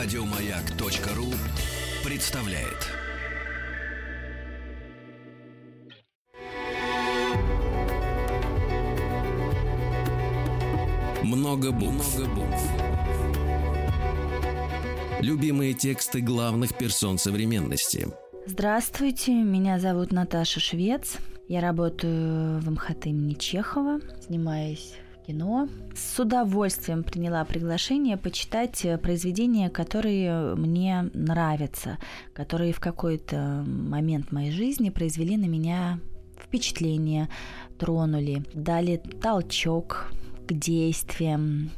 Радиомаяк.ру представляет. Много букв. Любимые тексты главных персон современности. Здравствуйте, меня зовут Наташа Швец. Я работаю в МХТ имени Чехова, снимаюсь в кино. С удовольствием приняла приглашение почитать произведения, которые мне нравятся, которые в какой-то момент моей жизни произвели на меня впечатление, тронули, дали толчок к действиям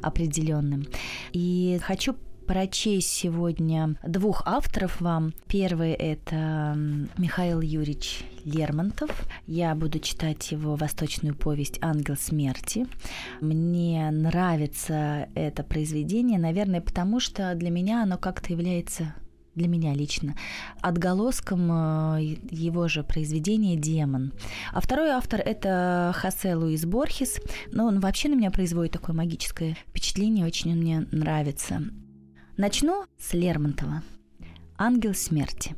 определенным. И хочу прочесть сегодня двух авторов вам. Первый это Михаил Юрьевич Лермонтов. Я буду читать его восточную повесть «Ангел смерти». Мне нравится это произведение, наверное, потому что для меня оно как-то является для меня лично, отголоском э, его же произведения «Демон». А второй автор – это Хосе Луис Борхес. Но он вообще на меня производит такое магическое впечатление, очень он мне нравится. Начну с Лермонтова. «Ангел смерти».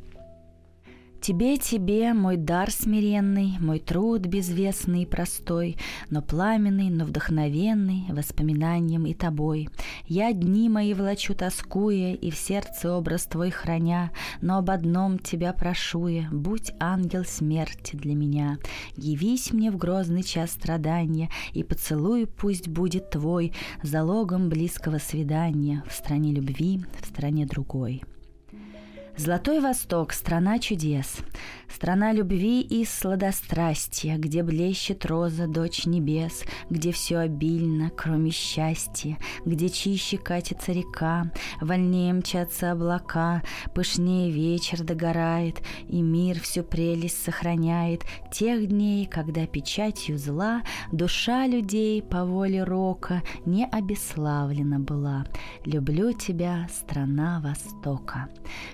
Тебе, тебе, мой дар смиренный, Мой труд безвестный и простой, Но пламенный, но вдохновенный Воспоминанием и тобой. Я дни мои влачу тоскуя И в сердце образ твой храня, Но об одном тебя прошу я, Будь ангел смерти для меня. Явись мне в грозный час страдания, И поцелуй пусть будет твой Залогом близкого свидания В стране любви, в стране другой. Золотой Восток – страна чудес, страна любви и сладострастия, где блещет роза, дочь небес, где все обильно, кроме счастья, где чище катится река, вольнее мчатся облака, пышнее вечер догорает, и мир всю прелесть сохраняет тех дней, когда печатью зла душа людей по воле рока не обеславлена была. Люблю тебя, страна Востока.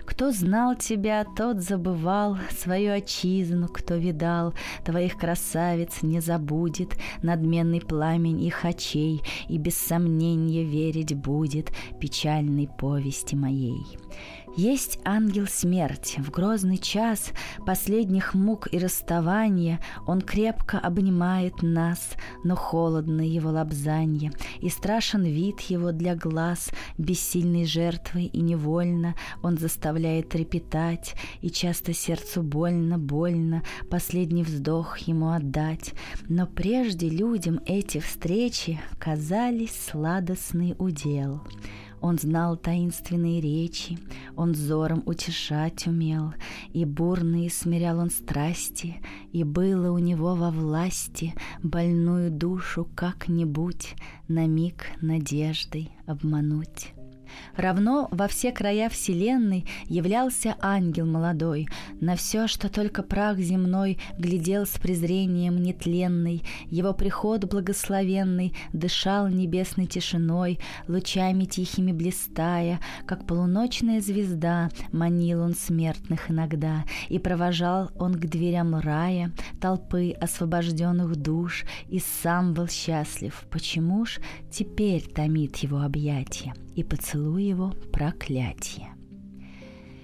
Кто знал тебя, тот забывал свою отчизну, кто видал твоих красавиц, не забудет надменный пламень их очей и без сомнения верить будет печальной повести моей. Есть ангел смерти. В грозный час последних мук и расставания Он крепко обнимает нас, но холодно его лобзанье, И страшен вид его для глаз, бессильной жертвы и невольно Он заставляет трепетать, и часто сердцу больно, больно Последний вздох ему отдать. Но прежде людям эти встречи казались сладостный удел. Он знал таинственные речи, он взором утешать умел, И бурные смирял он страсти, И было у него во власти Больную душу как-нибудь На миг надеждой обмануть. Равно во все края вселенной являлся ангел молодой, на все, что только прах земной, глядел с презрением нетленной, его приход благословенный дышал небесной тишиной, лучами тихими блистая, как полуночная звезда, манил он смертных иногда, и провожал он к дверям рая толпы освобожденных душ, и сам был счастлив, почему ж теперь томит его объятие и поцелуй его проклятие.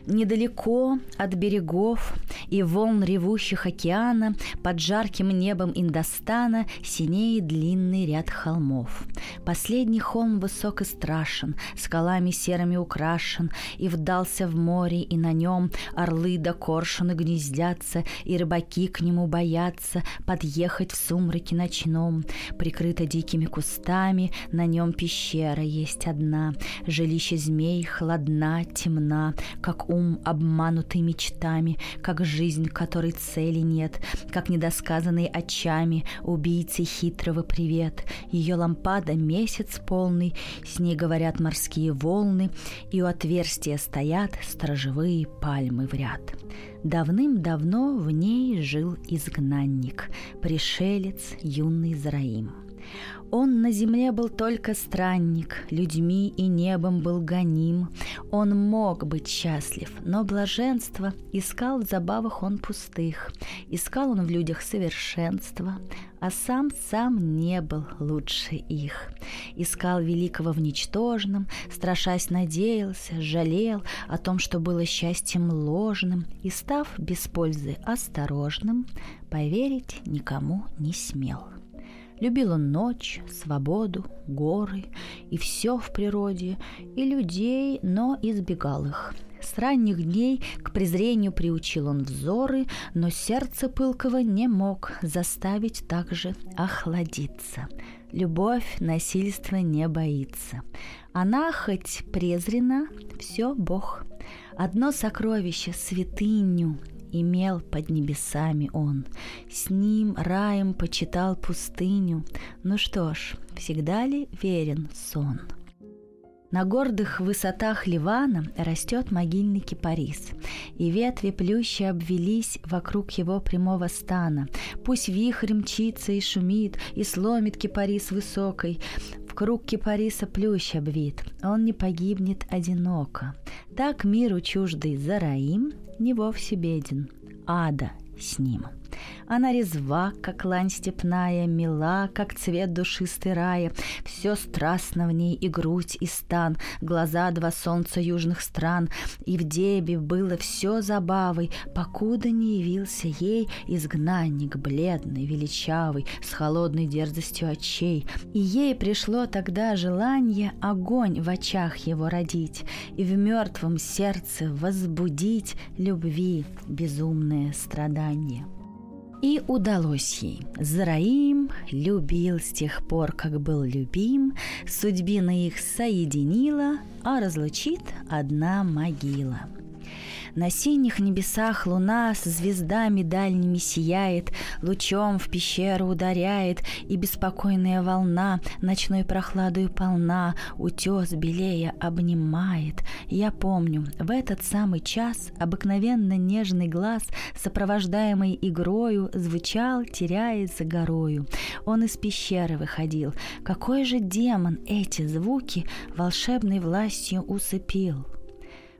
Недалеко от берегов и волн ревущих океана под жарким небом Индостана синеет длинный ряд холмов. Последний холм высок и страшен, скалами серыми украшен, и вдался в море, и на нем орлы да коршуны гнездятся, и рыбаки к нему боятся подъехать в сумраке ночном. Прикрыто дикими кустами, на нем пещера есть одна, жилище змей холодна, темна, как ум, обманутый мечтами, как жизнь, которой цели нет, как недосказанный очами убийцы хитрого привет. Ее лампада — месяц полный, с ней говорят морские волны, и у отверстия стоят сторожевые пальмы в ряд. Давным-давно в ней жил изгнанник, пришелец юный Зараим — Он на земле был только странник, людьми и небом был гоним. Он мог быть счастлив, но блаженство искал в забавах он пустых. Искал он в людях совершенства, а сам сам не был лучше их. Искал великого в ничтожном, страшась надеялся, жалел о том, что было счастьем ложным, и, став без пользы осторожным, поверить никому не смел. Любил он ночь, свободу, горы и все в природе, и людей, но избегал их. С ранних дней к презрению приучил он взоры, но сердце пылкого не мог заставить также охладиться. Любовь насильства не боится. Она хоть презрена, все Бог. Одно сокровище, святыню, имел под небесами он. С ним раем почитал пустыню. Ну что ж, всегда ли верен сон? На гордых высотах Ливана растет могильный кипарис, и ветви плющи обвелись вокруг его прямого стана. Пусть вихрь мчится и шумит, и сломит кипарис высокой, в круг кипариса плющ обвит, он не погибнет одиноко. Так миру чуждый Зараим не вовсе беден, ада с ним. Она резва, как лань степная, мила, как цвет душистой рая. Все страстно в ней и грудь, и стан, глаза два солнца южных стран. И в дебе было все забавой, покуда не явился ей изгнанник бледный, величавый, с холодной дерзостью очей. И ей пришло тогда желание огонь в очах его родить и в мертвом сердце возбудить любви безумное страдание. И удалось ей. Зараим любил с тех пор, как был любим, судьбина их соединила, а разлучит одна могила – на синих небесах луна с звездами дальними сияет, Лучом в пещеру ударяет, и беспокойная волна Ночной прохладой полна, утес белея обнимает. Я помню, в этот самый час обыкновенно нежный глаз, Сопровождаемый игрою, звучал, теряясь за горою. Он из пещеры выходил. Какой же демон эти звуки волшебной властью усыпил?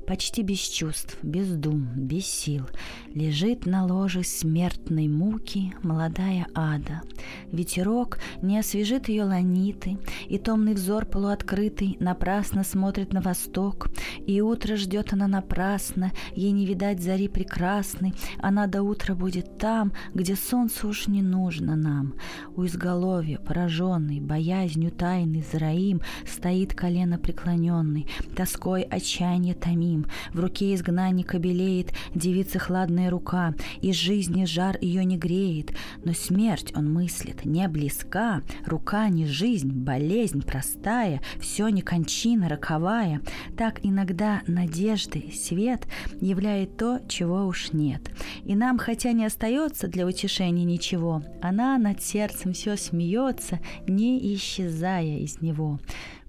Почти без чувств, без дум, без сил, лежит на ложе смертной муки молодая ада. Ветерок не освежит ее ланиты, и томный взор полуоткрытый напрасно смотрит на восток, и утро ждет она напрасно, ей не видать зари прекрасной, она до утра будет там, где солнце уж не нужно нам. У изголовья, пораженный, боязнью тайный Зараим, стоит колено преклоненный, тоской отчаяние томим, ним. В руке изгнанника белеет девица хладная рука, и жизни жар ее не греет. Но смерть, он мыслит, не близка, рука не жизнь, болезнь простая, все не кончина роковая. Так иногда надежды, свет являет то, чего уж нет. И нам, хотя не остается для утешения ничего, она над сердцем все смеется, не исчезая из него.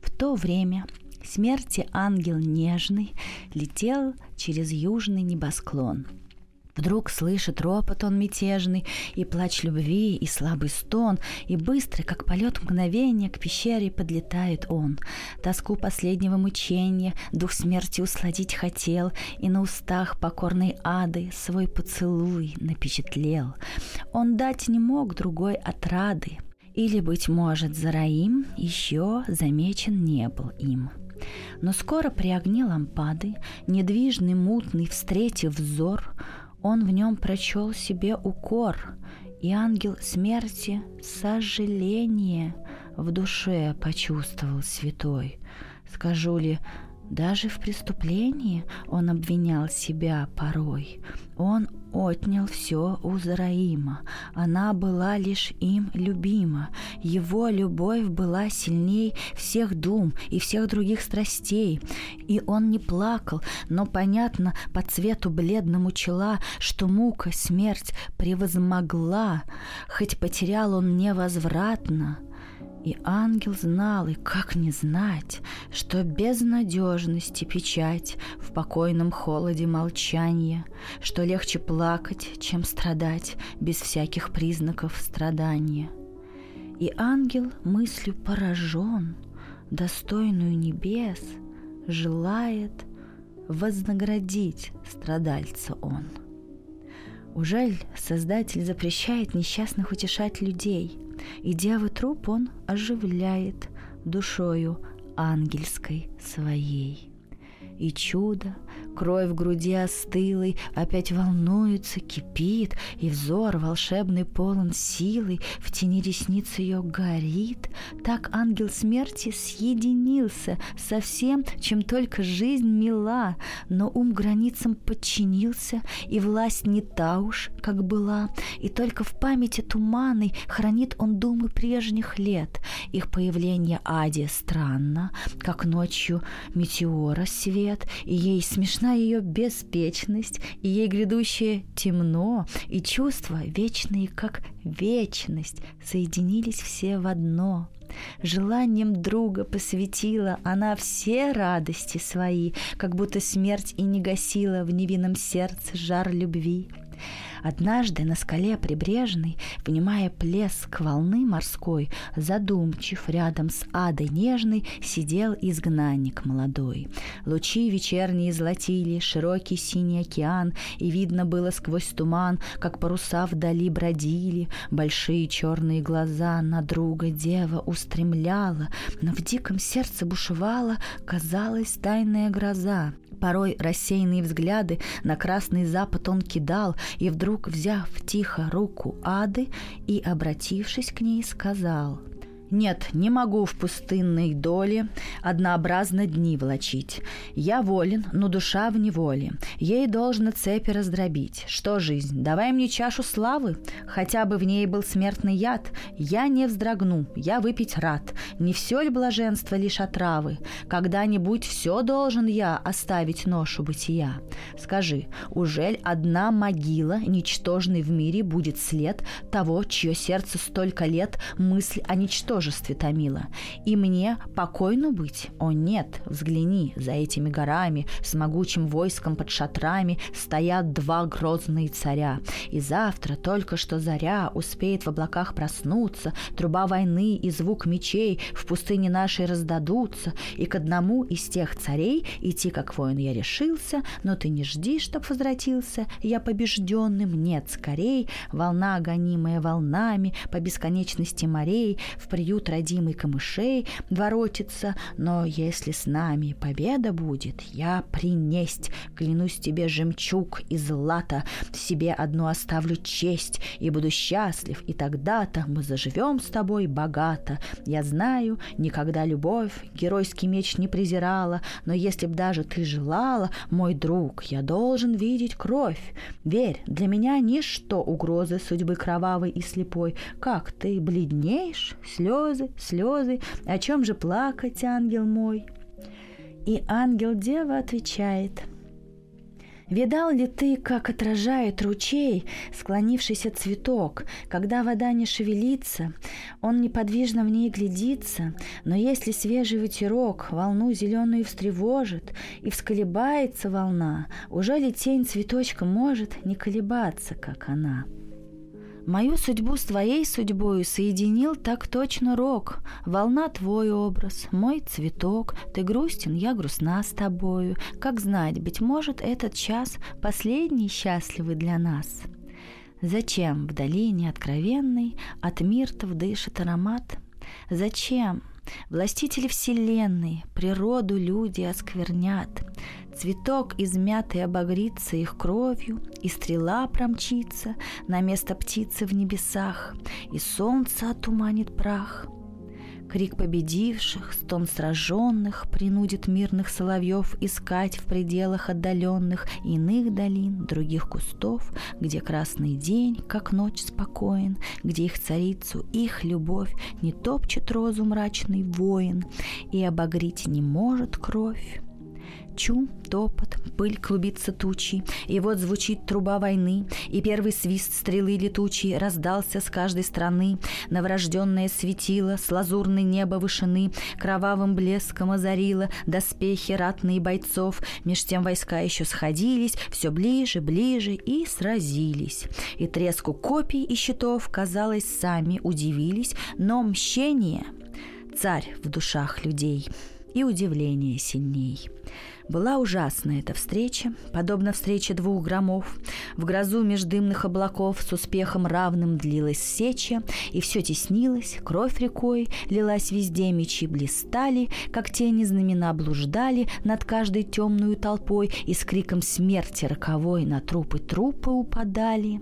В то время смерти ангел нежный летел через южный небосклон. Вдруг слышит ропот он мятежный, и плач любви, и слабый стон, и быстрый, как полет мгновения, к пещере подлетает он. Тоску последнего мучения дух смерти усладить хотел, и на устах покорной ады свой поцелуй напечатлел. Он дать не мог другой отрады, или, быть может, Зараим еще замечен не был им. Но скоро при огне лампады, недвижный, мутный, встретив взор, он в нем прочел себе укор, и ангел смерти сожаление в душе почувствовал святой. Скажу ли, даже в преступлении он обвинял себя порой. Он отнял все у Зараима. Она была лишь им любима. Его любовь была сильней всех дум и всех других страстей. И он не плакал, но понятно по цвету бледному чела, что мука, смерть превозмогла, хоть потерял он невозвратно — и ангел знал, и как не знать, что безнадежности печать в покойном холоде молчания, что легче плакать, чем страдать без всяких признаков страдания. И ангел мыслью поражен, достойную небес, желает вознаградить страдальца он. Ужель Создатель запрещает несчастных утешать людей, и девы труп он оживляет душою ангельской своей. И чудо Кровь в груди остылой опять волнуется, кипит, И взор волшебный полон силой, В тени ресниц ее горит. Так ангел смерти съединился Со всем, чем только жизнь мила, Но ум границам подчинился, И власть не та уж, как была, И только в памяти туманной Хранит он думы прежних лет. Их появление Аде странно, Как ночью метеора свет, И ей смешно Страшна ее беспечность, и ей грядущее темно, и чувства, вечные как вечность, соединились все в одно. Желанием друга посвятила она все радости свои, как будто смерть и не гасила в невинном сердце жар любви. Однажды на скале прибрежной, внимая плеск волны морской, задумчив рядом с адой нежной, сидел изгнанник молодой. Лучи вечерние золотили широкий синий океан, и видно было сквозь туман, как паруса вдали бродили, большие черные глаза на друга дева устремляла, но в диком сердце бушевала, казалось, тайная гроза. Порой рассеянные взгляды на красный запад он кидал, и вдруг, взяв тихо руку Ады и, обратившись к ней, сказал — нет, не могу в пустынной доле однообразно дни влачить. Я волен, но душа в неволе. Ей должно цепи раздробить. Что жизнь, давай мне чашу славы, хотя бы в ней был смертный яд. Я не вздрогну, я выпить рад. Не все ли блаженство лишь отравы? Когда-нибудь все должен я оставить ношу бытия. Скажи, ужель одна могила, ничтожный в мире, будет след того, чье сердце столько лет мысль о ничтожности ничтожестве томила. И мне покойно быть? О нет, взгляни, за этими горами, с могучим войском под шатрами стоят два грозные царя. И завтра только что заря успеет в облаках проснуться, труба войны и звук мечей в пустыне нашей раздадутся, и к одному из тех царей идти как воин я решился, но ты не жди, чтоб возвратился, я побежденным, нет, скорей, волна, гонимая волнами по бесконечности морей, в приют приют родимый камышей воротится, но если с нами победа будет, я принесть, клянусь тебе, жемчуг и злато, себе одну оставлю честь и буду счастлив, и тогда-то мы заживем с тобой богато. Я знаю, никогда любовь геройский меч не презирала, но если б даже ты желала, мой друг, я должен видеть кровь. Верь, для меня ничто угрозы судьбы кровавой и слепой. Как ты бледнеешь, слез слезы, слезы, о чем же плакать, ангел мой? И ангел-дева отвечает – Видал ли ты, как отражает ручей склонившийся цветок, когда вода не шевелится, он неподвижно в ней глядится, но если свежий ветерок волну зеленую встревожит и всколебается волна, уже ли тень цветочка может не колебаться, как она?» Мою судьбу с твоей судьбою соединил так точно рок. Волна твой образ, мой цветок, ты грустен, я грустна с тобою. Как знать, быть может, этот час последний счастливый для нас. Зачем в долине откровенной от миртов дышит аромат? Зачем Властители вселенной, природу люди осквернят. Цветок измятый обогрится их кровью, и стрела промчится на место птицы в небесах, и солнце отуманит прах. Крик победивших, стон сраженных принудит мирных соловьев искать в пределах отдаленных иных долин, других кустов, где красный день, как ночь, спокоен, где их царицу, их любовь не топчет розу мрачный воин и обогреть не может кровь. Чум, топот, пыль клубится тучей, и вот звучит труба войны, и первый свист стрелы летучей раздался с каждой стороны. Новорожденное светило с лазурной неба вышины кровавым блеском озарило доспехи ратные бойцов. Меж тем войска еще сходились, все ближе, ближе и сразились. И треску копий и щитов, казалось, сами удивились, но мщение — царь в душах людей, и удивление сильней. Была ужасна эта встреча, подобно встрече двух громов. В грозу меж дымных облаков с успехом равным длилась сеча, и все теснилось, кровь рекой лилась везде, мечи блистали, как тени знамена блуждали над каждой темную толпой, и с криком смерти роковой на трупы трупы упадали.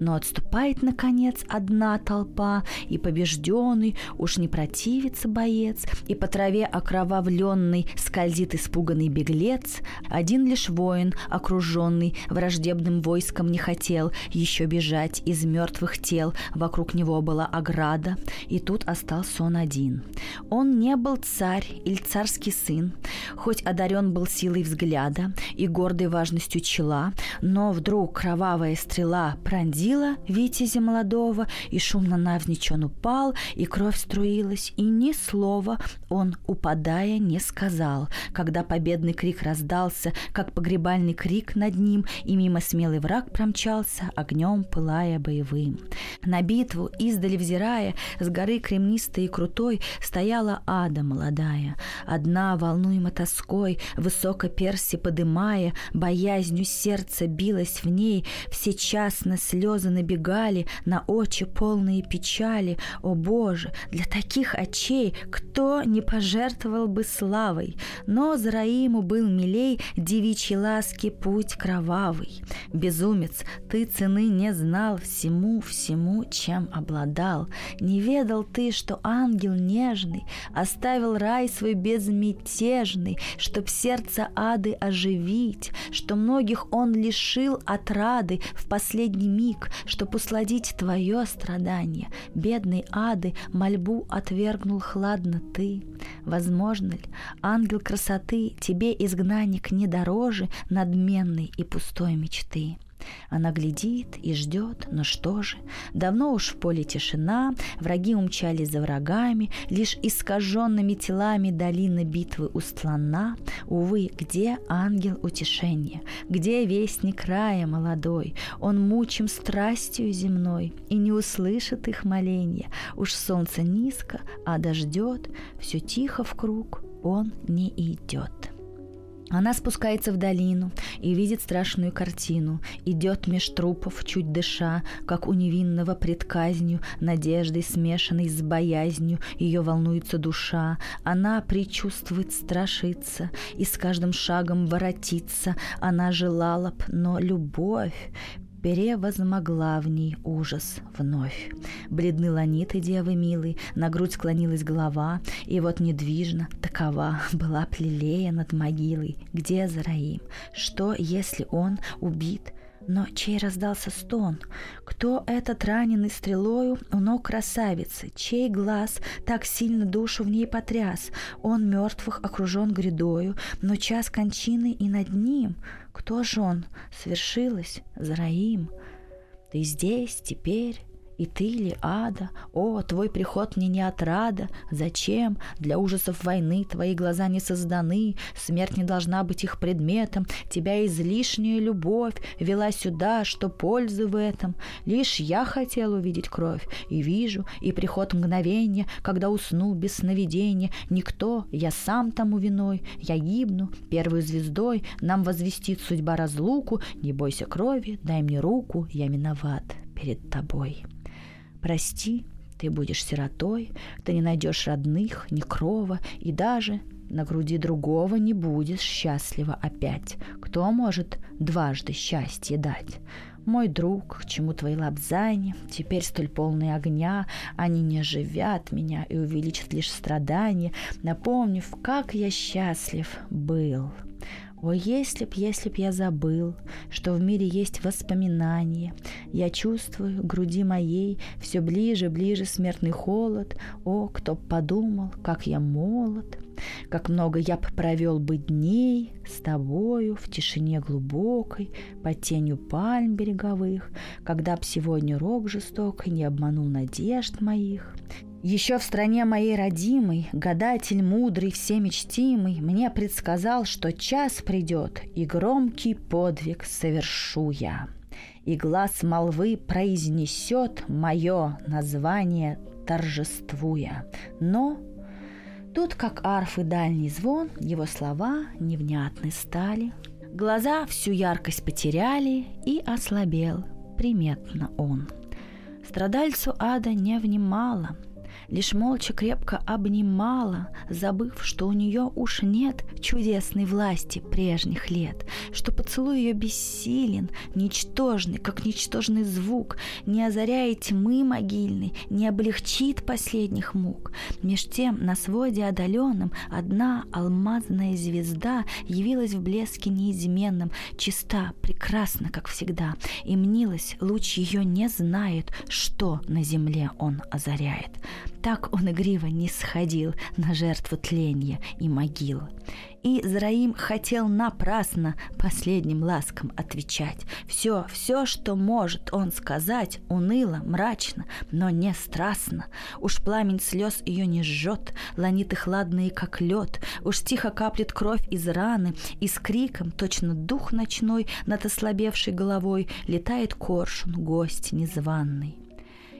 Но отступает, наконец, одна толпа, и побежденный уж не противится боец, и по траве окровавленный скользит испуганный беглец, беглец, один лишь воин, окруженный враждебным войском, не хотел еще бежать из мертвых тел. Вокруг него была ограда, и тут остался он один. Он не был царь или царский сын, хоть одарен был силой взгляда и гордой важностью чела, но вдруг кровавая стрела пронзила Витязя молодого, и шумно навзничь он упал, и кровь струилась, и ни слова он, упадая, не сказал, когда победный крик раздался, как погребальный крик над ним, и мимо смелый враг промчался, огнем пылая боевым. На битву, издали взирая, с горы кремнистой и крутой, стояла ада молодая. Одна, волнуема тоской, высоко перси подымая, боязнью сердца билось в ней, все часно слезы набегали, на очи полные печали. О Боже, для таких очей кто не пожертвовал бы славой? Но Зараиму был милей девичьей ласки путь кровавый. Безумец, ты цены не знал всему, всему, чем обладал. Не ведал ты, что ангел нежный оставил рай свой безмятежный, чтоб сердце ады оживить, что многих он лишил отрады в последний миг, чтоб усладить твое страдание. Бедный ады мольбу отвергнул хладно ты. Возможно ли, ангел красоты тебе изгнанник не дороже надменной и пустой мечты? Она глядит и ждет, но что же? Давно уж в поле тишина, враги умчались за врагами, лишь искаженными телами долина битвы устлана. Увы, где ангел утешения? Где вестник рая молодой? Он мучим страстью земной и не услышит их моления. Уж солнце низко, а дождет, все тихо в круг, он не идет. Она спускается в долину и видит страшную картину. Идет меж трупов, чуть дыша, как у невинного предказнью, надеждой смешанной с боязнью, ее волнуется душа. Она предчувствует страшиться и с каждым шагом воротиться. Она желала б, но любовь перевозмогла в ней ужас вновь. Бледны ланиты девы милой, на грудь склонилась голова, и вот недвижно такова была плелея над могилой. Где Зараим? Что, если он убит? Но чей раздался стон? Кто этот раненый стрелою у ног красавицы? Чей глаз так сильно душу в ней потряс? Он мертвых окружен грядою, но час кончины и над ним — кто же он? Свершилось, Зараим. Ты здесь, теперь, и ты ли, ада? О, твой приход мне не отрада. Зачем? Для ужасов войны твои глаза не созданы. Смерть не должна быть их предметом. Тебя излишняя любовь вела сюда, что пользы в этом. Лишь я хотел увидеть кровь. И вижу, и приход мгновения, когда уснул без сновидения. Никто, я сам тому виной. Я гибну, первой звездой. Нам возвестит судьба разлуку. Не бойся крови, дай мне руку, я виноват перед тобой. Прости, ты будешь сиротой, ты не найдешь родных, ни крова, и даже на груди другого не будешь счастлива опять. Кто может дважды счастье дать? Мой друг, к чему твои лапзани, теперь столь полные огня, они не оживят меня и увеличат лишь страдания, напомнив, как я счастлив был. О, если б, если б я забыл, что в мире есть воспоминания, я чувствую груди моей все ближе, ближе смертный холод. О, кто б подумал, как я молод, как много я б провел бы дней с тобою в тишине глубокой, под тенью пальм береговых, когда б сегодня рок жестокий не обманул надежд моих, еще в стране моей родимой гадатель мудрый, всемечтимый мне предсказал, что час придет, и громкий подвиг совершу я. И глаз молвы произнесет мое название торжествуя. Но тут, как арфы дальний звон, его слова невнятны стали. Глаза всю яркость потеряли, и ослабел приметно он. Страдальцу ада не внимала, лишь молча крепко обнимала, забыв, что у нее уж нет чудесной власти прежних лет, что поцелуй ее бессилен, ничтожный, как ничтожный звук, не озаряет тьмы могильной, не облегчит последних мук. Меж тем на своде отдаленном одна алмазная звезда явилась в блеске неизменном, чиста, прекрасна, как всегда, и мнилась, луч ее не знает, что на земле он озаряет. Так он игриво не сходил на жертву тления и могил. И Зраим хотел напрасно последним ласкам отвечать. Все, все, что может он сказать, уныло, мрачно, но не страстно. Уж пламень слез ее не жжет, ланиты хладные, как лед. Уж тихо каплет кровь из раны, и с криком, точно дух ночной над ослабевшей головой, летает коршун, гость незваный.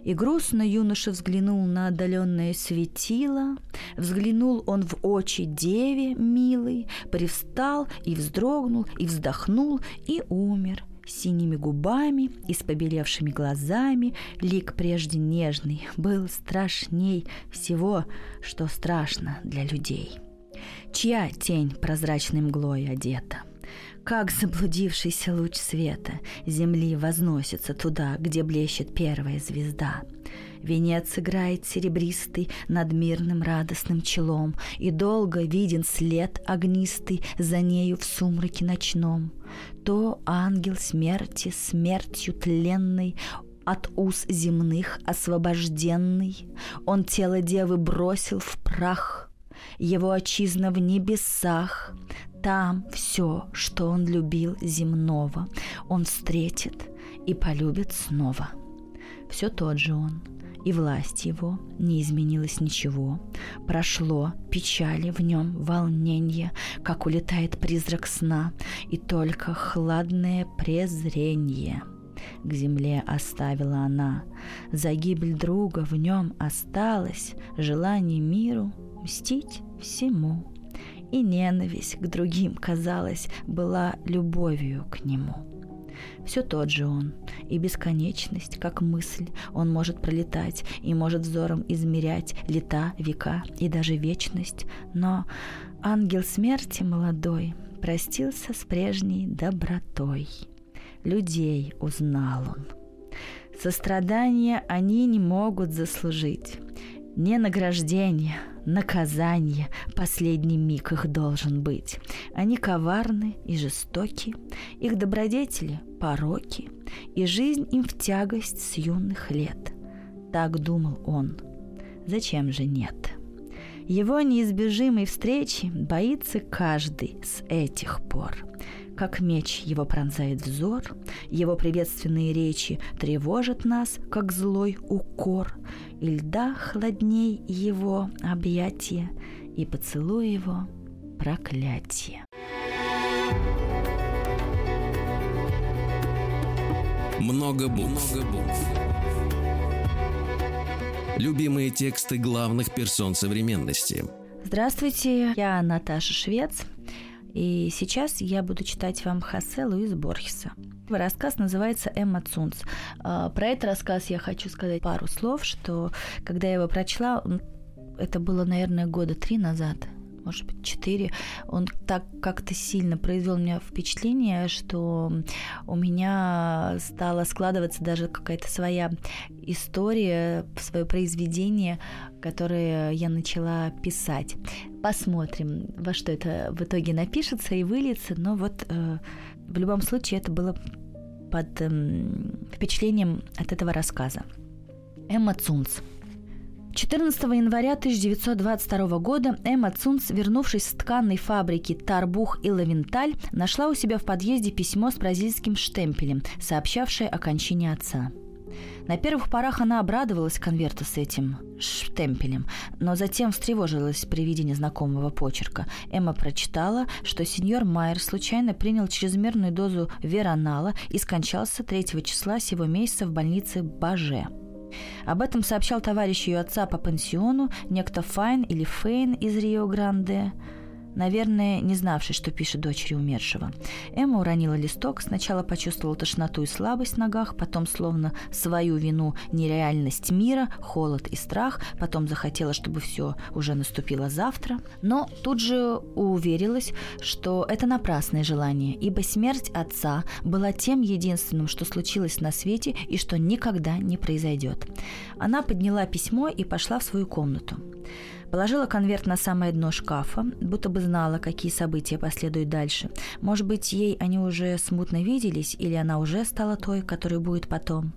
И грустно юноша взглянул на отдаленное светило, взглянул он в очи деве милой, привстал и вздрогнул, и вздохнул, и умер – синими губами и с побелевшими глазами, лик прежде нежный, был страшней всего, что страшно для людей. Чья тень прозрачной мглой одета? Как заблудившийся луч света Земли возносится туда, где блещет первая звезда. Венец играет серебристый над мирным радостным челом, И долго виден след огнистый за нею в сумраке ночном. То ангел смерти смертью тленной от уз земных освобожденный, Он тело девы бросил в прах, его отчизна в небесах, там все, что он любил земного, он встретит и полюбит снова. Все тот же он, и власть его не изменилось ничего. Прошло печали в нем, волнение, как улетает призрак сна, и только хладное презрение к земле оставила она. За гибель друга в нем осталось желание миру мстить всему и ненависть к другим, казалось, была любовью к нему. Все тот же он, и бесконечность, как мысль, он может пролетать и может взором измерять лета, века и даже вечность, но ангел смерти молодой простился с прежней добротой. Людей узнал он. Сострадания они не могут заслужить, не награждение, наказание, последний миг их должен быть. Они коварны и жестоки, их добродетели – пороки, и жизнь им в тягость с юных лет. Так думал он. Зачем же нет? Его неизбежимой встречи боится каждый с этих пор – как меч его пронзает взор, его приветственные речи тревожат нас, как злой укор, и льда холодней его объятия, и поцелуй его проклятие. Много букв. Много букв. Любимые тексты главных персон современности. Здравствуйте, я Наташа Швец. И сейчас я буду читать вам Хосе Луис Борхеса. Рассказ называется «Эмма Цунц». А, про этот рассказ я хочу сказать пару слов, что когда я его прочла, это было, наверное, года три назад, может быть, четыре. Он так как-то сильно произвел мне впечатление, что у меня стала складываться даже какая-то своя история, свое произведение, которое я начала писать. Посмотрим, во что это в итоге напишется и выльется, но вот э, в любом случае это было под э, впечатлением от этого рассказа. Эмма Цунц. 14 января 1922 года Эмма Цунц, вернувшись с тканной фабрики Тарбух и Лавенталь, нашла у себя в подъезде письмо с бразильским штемпелем, сообщавшее о кончине отца. На первых порах она обрадовалась конверту с этим штемпелем, но затем встревожилась при виде незнакомого почерка. Эмма прочитала, что сеньор Майер случайно принял чрезмерную дозу веронала и скончался 3 числа сего месяца в больнице Баже. Об этом сообщал товарищ ее отца по пансиону, некто Файн или Фейн из Рио-Гранде наверное, не знавший, что пишет дочери умершего. Эмма уронила листок, сначала почувствовала тошноту и слабость в ногах, потом словно свою вину, нереальность мира, холод и страх, потом захотела, чтобы все уже наступило завтра, но тут же уверилась, что это напрасное желание, ибо смерть отца была тем единственным, что случилось на свете и что никогда не произойдет. Она подняла письмо и пошла в свою комнату. Положила конверт на самое дно шкафа, будто бы знала, какие события последуют дальше. Может быть, ей они уже смутно виделись, или она уже стала той, которой будет потом.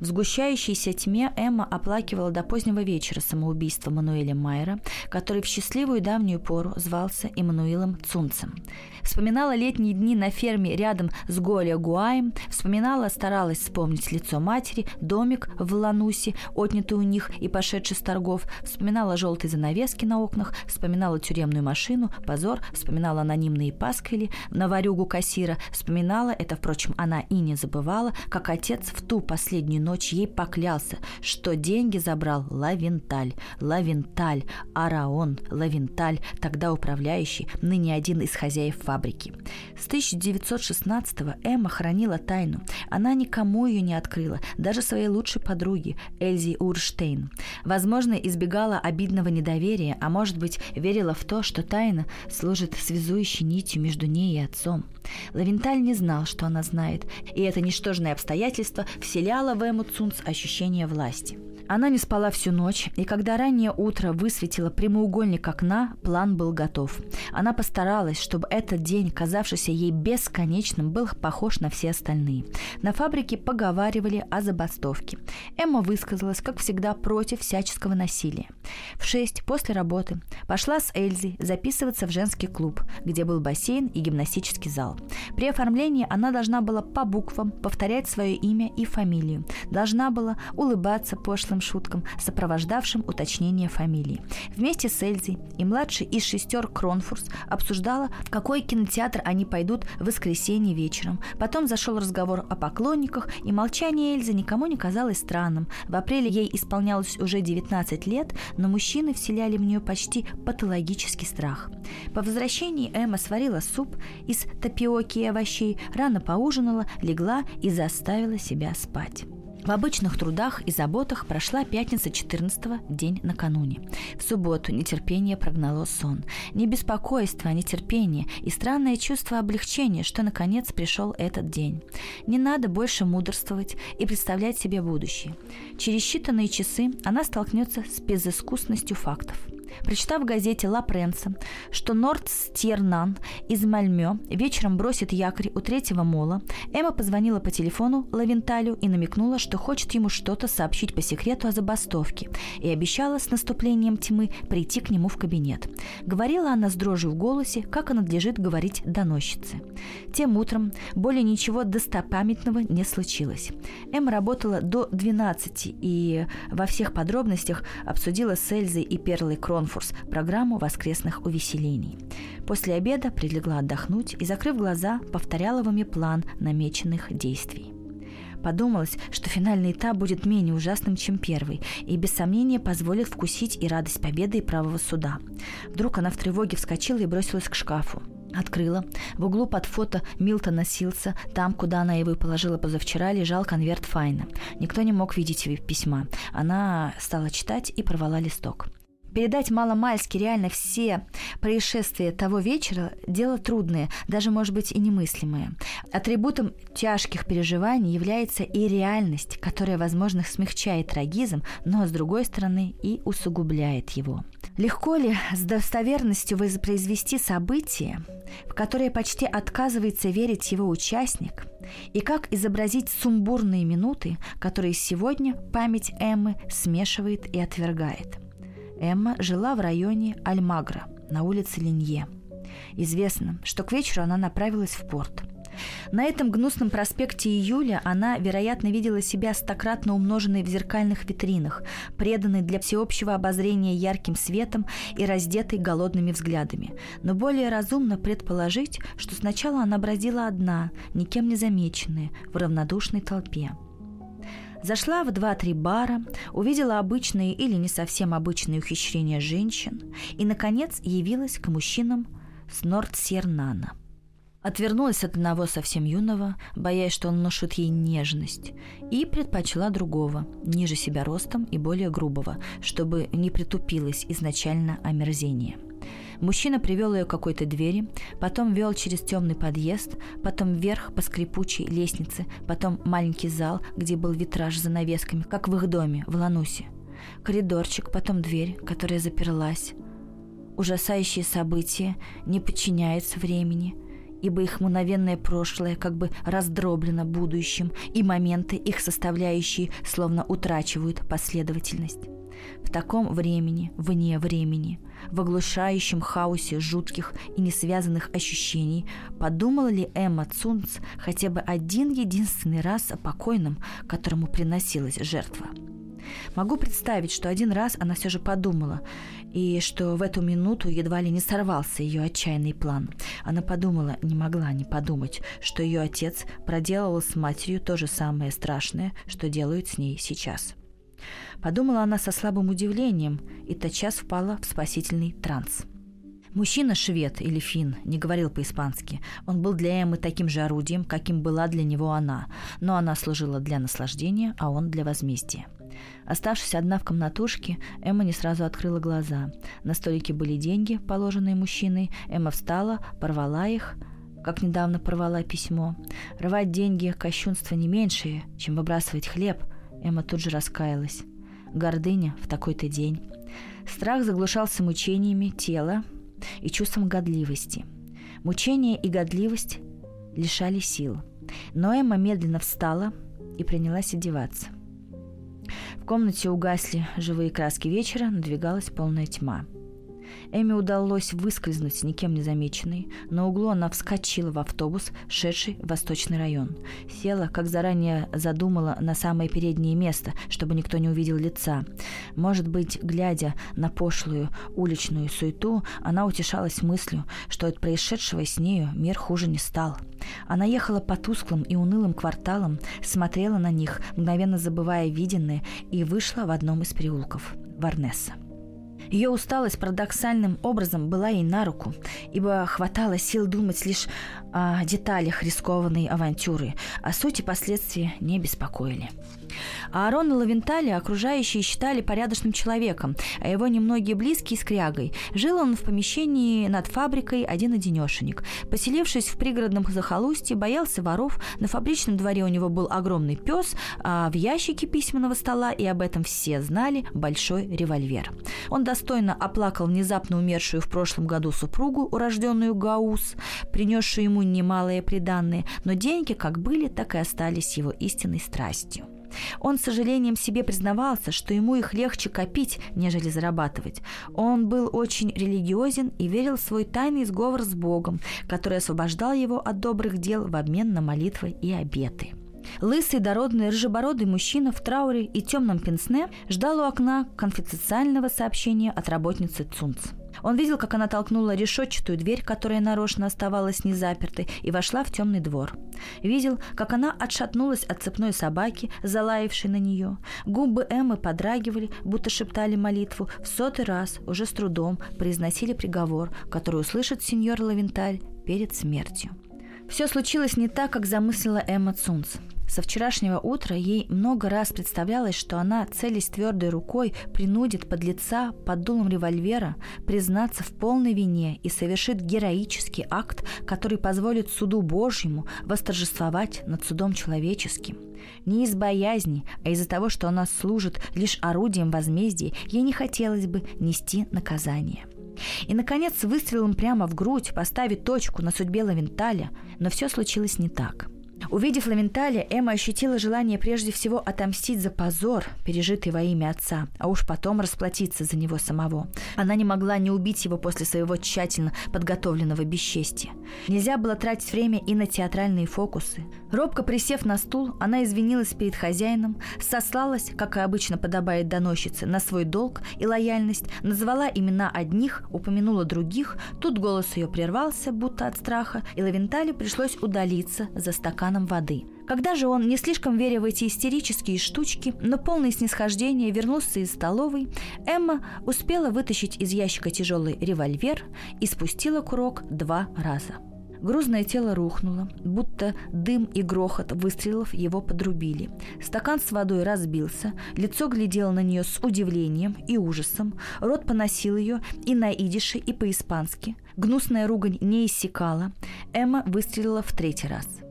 В сгущающейся тьме Эмма оплакивала до позднего вечера самоубийство Мануэля Майера, который в счастливую давнюю пору звался Эммануилом Цунцем. Вспоминала летние дни на ферме рядом с Голя Гуаем, вспоминала, старалась вспомнить лицо матери, домик в Ланусе, отнятый у них и пошедший с торгов, вспоминала желтые занавески на окнах, вспоминала тюремную машину, позор, вспоминала анонимные пасквили, наварюгу кассира, вспоминала, это, впрочем, она и не забывала, как отец в ту последнюю ночь ей поклялся, что деньги забрал Лавенталь, Лавенталь, Араон, Лавенталь, тогда управляющий, ныне один из хозяев фабрики. С 1916-го Эмма хранила тайну. Она никому ее не открыла, даже своей лучшей подруге Эльзи Урштейн. Возможно, избегала обидного недоверия, а может быть, верила в то, что тайна служит связующей нитью между ней и отцом. Лавенталь не знал, что она знает, и это ничтожное обстоятельство вселяло в Эмму Цунц ощущение власти. Она не спала всю ночь, и когда раннее утро высветило прямоугольник окна, план был готов. Она постаралась, чтобы этот день, казавшийся ей бесконечным, был похож на все остальные. На фабрике поговаривали о забастовке. Эмма высказалась, как всегда, против всяческого насилия. В шесть после работы пошла с Эльзи записываться в женский клуб, где был бассейн и гимнастический зал. При оформлении она должна была по буквам повторять свое имя и фамилию, должна была улыбаться пошлым взрослым шуткам, сопровождавшим уточнение фамилии. Вместе с Эльзой и младшей из шестер Кронфурс обсуждала, в какой кинотеатр они пойдут в воскресенье вечером. Потом зашел разговор о поклонниках, и молчание Эльзы никому не казалось странным. В апреле ей исполнялось уже 19 лет, но мужчины вселяли в нее почти патологический страх. По возвращении Эмма сварила суп из тапиоки и овощей, рано поужинала, легла и заставила себя спать. В обычных трудах и заботах прошла пятница 14 день накануне. В субботу нетерпение прогнало сон. Не беспокойство, а нетерпение и странное чувство облегчения, что наконец пришел этот день. Не надо больше мудрствовать и представлять себе будущее. Через считанные часы она столкнется с безыскусностью фактов – Прочитав в газете «Ла Пренса», что Нордстернан из Мальмё вечером бросит якорь у третьего мола, Эмма позвонила по телефону Лавенталю и намекнула, что хочет ему что-то сообщить по секрету о забастовке, и обещала с наступлением тьмы прийти к нему в кабинет. Говорила она с дрожью в голосе, как и надлежит говорить доносчице. Тем утром более ничего достопамятного не случилось. Эмма работала до 12 и во всех подробностях обсудила с Эльзой и Перлой Крон Конфурс – программу воскресных увеселений. После обеда прилегла отдохнуть и, закрыв глаза, повторяла в уме план намеченных действий. Подумалось, что финальный этап будет менее ужасным, чем первый, и без сомнения позволит вкусить и радость победы и правого суда. Вдруг она в тревоге вскочила и бросилась к шкафу. Открыла. В углу под фото Милтона Силса, там, куда она его положила позавчера, лежал конверт Файна. Никто не мог видеть письма. Она стала читать и порвала листок. Передать маломальски реально все происшествия того вечера – дело трудное, даже, может быть, и немыслимое. Атрибутом тяжких переживаний является и реальность, которая, возможно, смягчает трагизм, но, с другой стороны, и усугубляет его. Легко ли с достоверностью воспроизвести событие, в которое почти отказывается верить его участник, и как изобразить сумбурные минуты, которые сегодня память Эммы смешивает и отвергает – Эмма жила в районе Альмагра на улице Линье. Известно, что к вечеру она направилась в порт. На этом гнусном проспекте июля она, вероятно, видела себя стократно умноженной в зеркальных витринах, преданной для всеобщего обозрения ярким светом и раздетой голодными взглядами. Но более разумно предположить, что сначала она бродила одна, никем не замеченная, в равнодушной толпе. Зашла в два-три бара, увидела обычные или не совсем обычные ухищрения женщин и, наконец, явилась к мужчинам с Нордсернана. Отвернулась от одного совсем юного, боясь, что он внушит ей нежность, и предпочла другого, ниже себя ростом и более грубого, чтобы не притупилось изначально омерзение – Мужчина привел ее к какой-то двери, потом вел через темный подъезд, потом вверх по скрипучей лестнице, потом маленький зал, где был витраж с занавесками, как в их доме, в Ланусе. Коридорчик, потом дверь, которая заперлась. Ужасающие события не подчиняются времени, ибо их мгновенное прошлое как бы раздроблено будущим, и моменты, их составляющие, словно утрачивают последовательность. В таком времени, вне времени, в оглушающем хаосе жутких и несвязанных ощущений, подумала ли Эмма Цунц хотя бы один единственный раз о покойном, которому приносилась жертва? Могу представить, что один раз она все же подумала, и что в эту минуту едва ли не сорвался ее отчаянный план. Она подумала, не могла не подумать, что ее отец проделал с матерью то же самое страшное, что делают с ней сейчас. Подумала она со слабым удивлением и тотчас впала в спасительный транс. Мужчина швед или фин не говорил по-испански. Он был для Эммы таким же орудием, каким была для него она, но она служила для наслаждения, а он для возмездия. Оставшись одна в комнатушке, Эмма не сразу открыла глаза. На столике были деньги, положенные мужчиной. Эмма встала, порвала их, как недавно порвала письмо. Рвать деньги – кощунство не меньшее, чем выбрасывать хлеб. Эмма тут же раскаялась гордыня в такой-то день. Страх заглушался мучениями тела и чувством годливости. Мучения и годливость лишали сил. Но Эмма медленно встала и принялась одеваться. В комнате угасли живые краски вечера, надвигалась полная тьма – Эми удалось выскользнуть никем не замеченной. На углу она вскочила в автобус, шедший в восточный район. Села, как заранее задумала, на самое переднее место, чтобы никто не увидел лица. Может быть, глядя на пошлую уличную суету, она утешалась мыслью, что от происшедшего с нею мир хуже не стал. Она ехала по тусклым и унылым кварталам, смотрела на них, мгновенно забывая виденное, и вышла в одном из переулков – Варнесса. Ее усталость парадоксальным образом была ей на руку, ибо хватало сил думать лишь о деталях рискованной авантюры, а сути последствий не беспокоили. Аарона Лавенталя окружающие считали порядочным человеком, а его немногие близкие скрягой. Жил он в помещении над фабрикой один-одинешенек. Поселившись в пригородном захолустье, боялся воров, на фабричном дворе у него был огромный пес, а в ящике письменного стола, и об этом все знали, большой револьвер. Он достойно оплакал внезапно умершую в прошлом году супругу, урожденную Гаус, принесшую ему немалые приданные, но деньги как были, так и остались его истинной страстью. Он с сожалением себе признавался, что ему их легче копить, нежели зарабатывать. Он был очень религиозен и верил в свой тайный сговор с Богом, который освобождал его от добрых дел в обмен на молитвы и обеты. Лысый, дородный, рыжебородый мужчина в трауре и темном пенсне ждал у окна конфиденциального сообщения от работницы Цунц. Он видел, как она толкнула решетчатую дверь, которая нарочно оставалась незапертой, и вошла в темный двор. Видел, как она отшатнулась от цепной собаки, залаявшей на нее. Губы Эммы подрагивали, будто шептали молитву. В сотый раз, уже с трудом, произносили приговор, который услышит сеньор Лавенталь перед смертью. Все случилось не так, как замыслила Эмма Цунц. Со вчерашнего утра ей много раз представлялось, что она, целясь твердой рукой, принудит подлеца под дулом револьвера признаться в полной вине и совершит героический акт, который позволит суду Божьему восторжествовать над судом человеческим. Не из боязни, а из-за того, что она служит лишь орудием возмездия, ей не хотелось бы нести наказание. И, наконец, выстрелом прямо в грудь поставить точку на судьбе Лавенталя, но все случилось не так – Увидев Ламенталя, Эмма ощутила желание прежде всего отомстить за позор, пережитый во имя отца, а уж потом расплатиться за него самого. Она не могла не убить его после своего тщательно подготовленного бесчестия. Нельзя было тратить время и на театральные фокусы. Робко присев на стул, она извинилась перед хозяином, сослалась, как и обычно подобает доносчице, на свой долг и лояльность, назвала имена одних, упомянула других, тут голос ее прервался, будто от страха, и Лавенталю пришлось удалиться за стакан стаканом воды. Когда же он, не слишком веря в эти истерические штучки, но полное снисхождения, вернулся из столовой, Эмма успела вытащить из ящика тяжелый револьвер и спустила курок два раза. Грузное тело рухнуло, будто дым и грохот выстрелов его подрубили. Стакан с водой разбился, лицо глядело на нее с удивлением и ужасом, рот поносил ее и на идише, и по-испански. Гнусная ругань не иссякала. Эмма выстрелила в третий раз –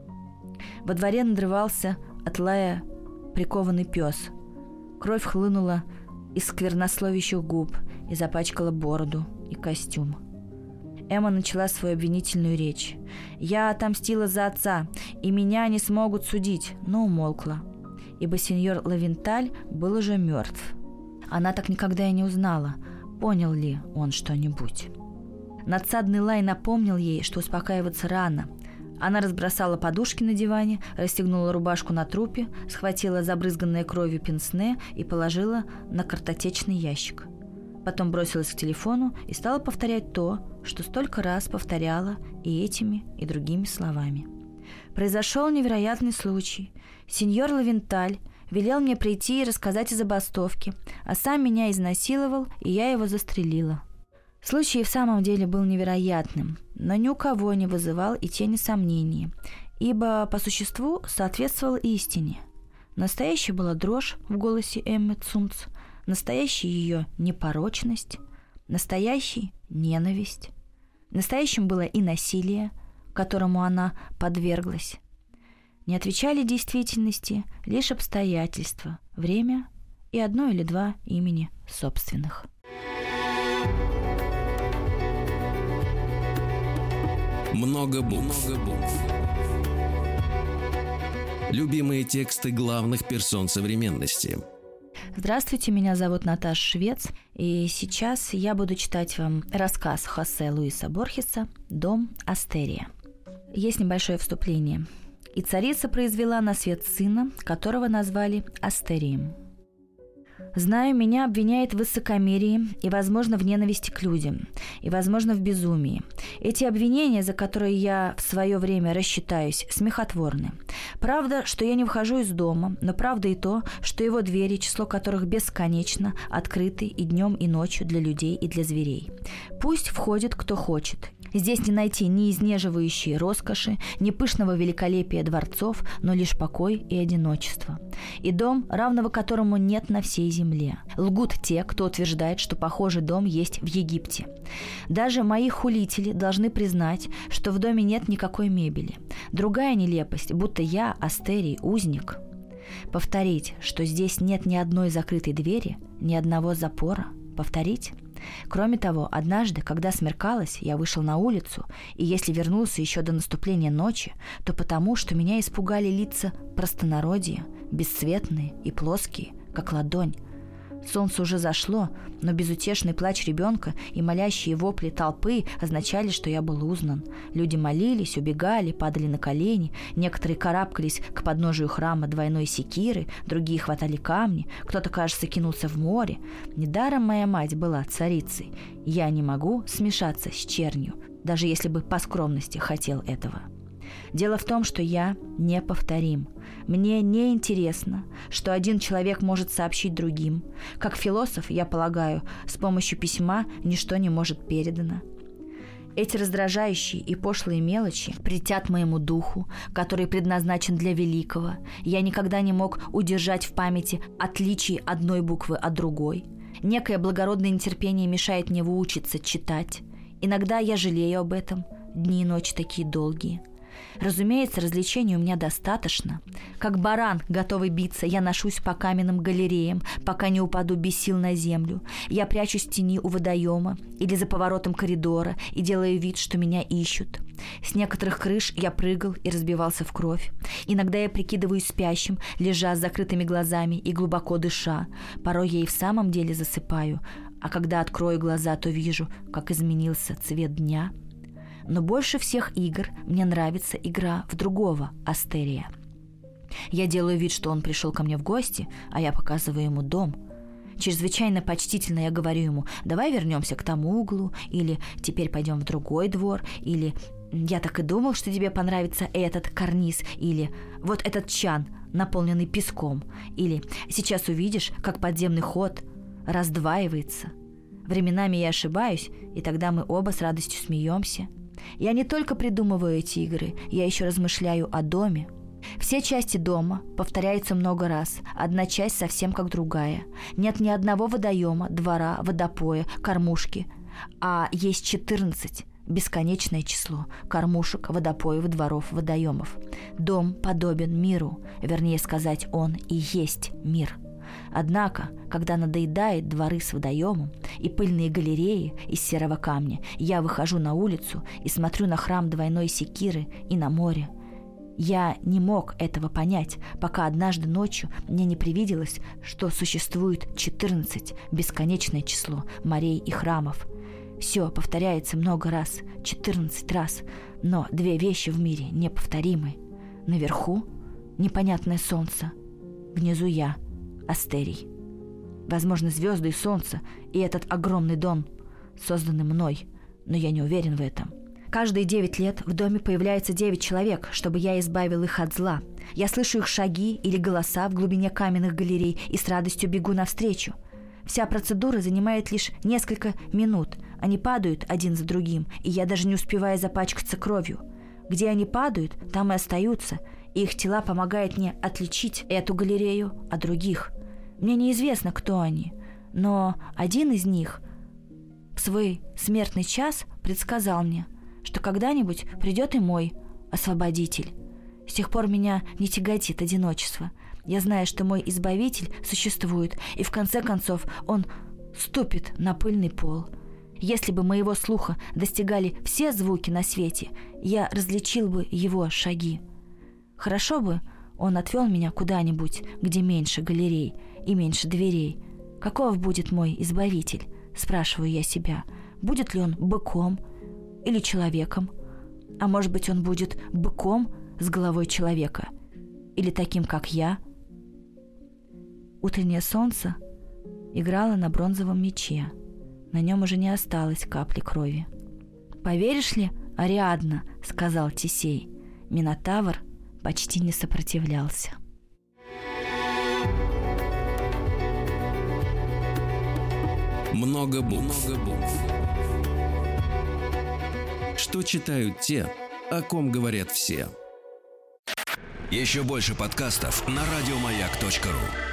во дворе надрывался от лая прикованный пес. Кровь хлынула из сквернословящих губ и запачкала бороду и костюм. Эмма начала свою обвинительную речь. «Я отомстила за отца, и меня не смогут судить», но умолкла, ибо сеньор Лавенталь был уже мертв. Она так никогда и не узнала, понял ли он что-нибудь. Надсадный лай напомнил ей, что успокаиваться рано, она разбросала подушки на диване, расстегнула рубашку на трупе, схватила забрызганное кровью пенсне и положила на картотечный ящик. Потом бросилась к телефону и стала повторять то, что столько раз повторяла и этими, и другими словами. Произошел невероятный случай. Сеньор Лавенталь велел мне прийти и рассказать о забастовке, а сам меня изнасиловал, и я его застрелила. Случай в самом деле был невероятным, но ни у кого не вызывал и тени сомнений, ибо по существу соответствовал истине. Настоящая была дрожь в голосе Эммы Цунц, настоящая ее непорочность, настоящий ненависть. Настоящим было и насилие, которому она подверглась. Не отвечали действительности лишь обстоятельства, время и одно или два имени собственных. Много букв. Много букв. Любимые тексты главных персон современности. Здравствуйте, меня зовут Наташа Швец, и сейчас я буду читать вам рассказ Хосе Луиса Борхеса «Дом Астерия». Есть небольшое вступление. «И царица произвела на свет сына, которого назвали Астерием. Знаю, меня обвиняет в высокомерии и, возможно, в ненависти к людям, и, возможно, в безумии. Эти обвинения, за которые я в свое время рассчитаюсь, смехотворны. Правда, что я не вхожу из дома, но правда и то, что его двери, число которых бесконечно, открыты и днем, и ночью для людей и для зверей. Пусть входит кто хочет, Здесь не найти ни изнеживающей роскоши, ни пышного великолепия дворцов, но лишь покой и одиночество. И дом, равного которому нет на всей земле. Лгут те, кто утверждает, что похожий дом есть в Египте. Даже мои хулители должны признать, что в доме нет никакой мебели. Другая нелепость, будто я, Астерий, узник. Повторить, что здесь нет ни одной закрытой двери, ни одного запора. Повторить? Кроме того, однажды, когда смеркалось, я вышел на улицу, и если вернулся еще до наступления ночи, то потому, что меня испугали лица простонародья, бесцветные и плоские, как ладонь, Солнце уже зашло, но безутешный плач ребенка и молящие вопли толпы означали, что я был узнан. Люди молились, убегали, падали на колени, некоторые карабкались к подножию храма двойной секиры, другие хватали камни, кто-то, кажется, кинулся в море. Недаром моя мать была царицей. Я не могу смешаться с чернью, даже если бы по скромности хотел этого. Дело в том, что я неповторим. Мне не интересно, что один человек может сообщить другим. Как философ, я полагаю, с помощью письма ничто не может передано. Эти раздражающие и пошлые мелочи притят моему духу, который предназначен для великого. Я никогда не мог удержать в памяти отличий одной буквы от другой. Некое благородное нетерпение мешает мне выучиться читать. Иногда я жалею об этом. Дни и ночи такие долгие – Разумеется, развлечений у меня достаточно. Как баран, готовый биться, я ношусь по каменным галереям, пока не упаду без сил на землю. Я прячусь в тени у водоема или за поворотом коридора и делаю вид, что меня ищут. С некоторых крыш я прыгал и разбивался в кровь. Иногда я прикидываюсь спящим, лежа с закрытыми глазами и глубоко дыша. Порой я и в самом деле засыпаю, а когда открою глаза, то вижу, как изменился цвет дня – но больше всех игр мне нравится игра в другого Астерия. Я делаю вид, что он пришел ко мне в гости, а я показываю ему дом. Чрезвычайно почтительно я говорю ему, давай вернемся к тому углу, или теперь пойдем в другой двор, или я так и думал, что тебе понравится этот карниз, или вот этот чан, наполненный песком, или сейчас увидишь, как подземный ход раздваивается. Временами я ошибаюсь, и тогда мы оба с радостью смеемся – я не только придумываю эти игры, я еще размышляю о доме. Все части дома повторяются много раз, одна часть совсем как другая. Нет ни одного водоема, двора, водопоя, кормушки, а есть 14 бесконечное число кормушек, водопоев, дворов, водоемов. Дом подобен миру, вернее сказать, он и есть мир – Однако, когда надоедает дворы с водоемом и пыльные галереи из серого камня, я выхожу на улицу и смотрю на храм двойной секиры и на море. Я не мог этого понять, пока однажды ночью мне не привиделось, что существует 14, бесконечное число морей и храмов. Все повторяется много раз, 14 раз, но две вещи в мире неповторимы. Наверху непонятное солнце, внизу я, Астерий. Возможно, звезды и солнце, и этот огромный дом созданы мной, но я не уверен в этом. Каждые девять лет в доме появляется девять человек, чтобы я избавил их от зла. Я слышу их шаги или голоса в глубине каменных галерей и с радостью бегу навстречу. Вся процедура занимает лишь несколько минут. Они падают один за другим, и я даже не успеваю запачкаться кровью. Где они падают, там и остаются, их тела помогают мне отличить эту галерею от других. Мне неизвестно, кто они, но один из них в свой смертный час предсказал мне, что когда-нибудь придет и мой освободитель. С тех пор меня не тяготит одиночество. Я знаю, что мой избавитель существует, и в конце концов он ступит на пыльный пол. Если бы моего слуха достигали все звуки на свете, я различил бы его шаги. Хорошо бы он отвел меня куда-нибудь, где меньше галерей и меньше дверей. Каков будет мой избавитель? Спрашиваю я себя. Будет ли он быком или человеком? А может быть, он будет быком с головой человека? Или таким, как я? Утреннее солнце играло на бронзовом мече. На нем уже не осталось капли крови. «Поверишь ли, Ариадна?» — сказал Тисей. Минотавр — почти не сопротивлялся. Много букв. Много букв. Что читают те, о ком говорят все. Еще больше подкастов на радиомаяк.ру.